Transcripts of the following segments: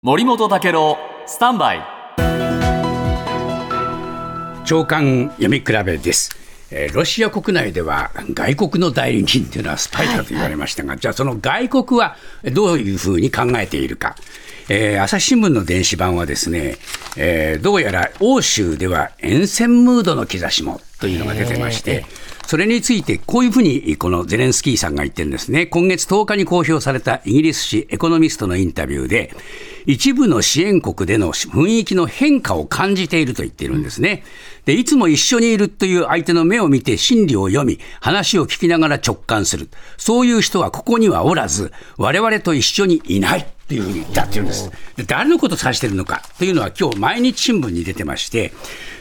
森本武郎スタンバイ。長官読み比べです、えーロシア国内では外国の代理人というのはスパイだと言われましたが、じゃあその外国はどういうふうに考えているか。えー朝日新聞の電子版はですね、えーどうやら欧州では沿線ムードの兆しもというのが出てまして、それについてこういうふうにこのゼレンスキーさんが言ってるんですね。今月10日に公表されたイギリス紙エコノミストのインタビューで、一部の支援国での雰囲気の変化を感じていると言っているんですね。で、いつも一緒にいるという相手の目を見て心理を読み、話を聞きながら直感する。そういう人はここにはおらず、我々と一緒にいない。というふうに言ったっていうんです。で誰のことを指しているのかというのは今日毎日新聞に出てまして、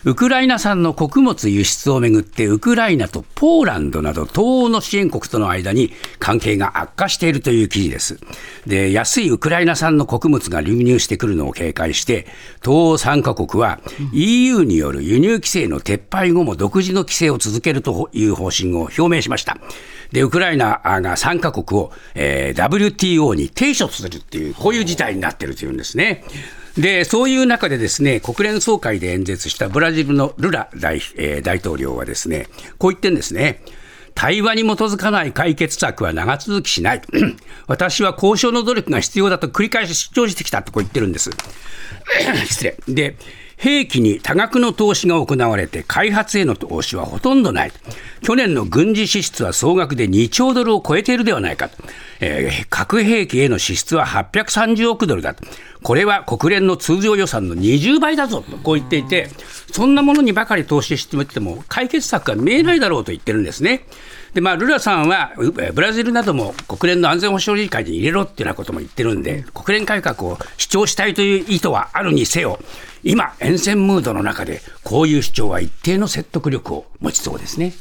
ウクライナ産の穀物輸出をめぐって、ウクライナとポーランドなど東欧の支援国との間に関係が悪化しているという記事です。で、安いウクライナ産の穀物が流入してくるのを警戒して、東欧3カ国は EU による輸入規制の撤廃後も独自の規制を続けるという方針を表明しました。で、ウクライナが3カ国を、えー WTO に提訴するっていう、こういう事態になっているというんですね。で、そういう中でですね、国連総会で演説したブラジルのルラ大,、えー大統領はですね、こう言ってんですね。対話に基づかない解決策は長続きしない。私は交渉の努力が必要だと繰り返し主張してきたとこう言ってるんです。失礼。で、兵器に多額の投資が行われて、開発への投資はほとんどない。去年の軍事支出は総額で2兆ドルを超えているではないかと。えー核兵器への支出は830億ドルだと。これは国連の通常予算の20倍だぞとこう言っていて、そんなものにばかり投資してても解決策が見えないだろうと言ってるんですね。で、まあ、ルラさんは、ブラジルなども国連の安全保障理事会に入れろっていうようなことも言ってるんで、国連改革を主張したいという意図はあるにせよ、今、沿線ムードの中で、こういう主張は一定の説得力を持ちそうですね。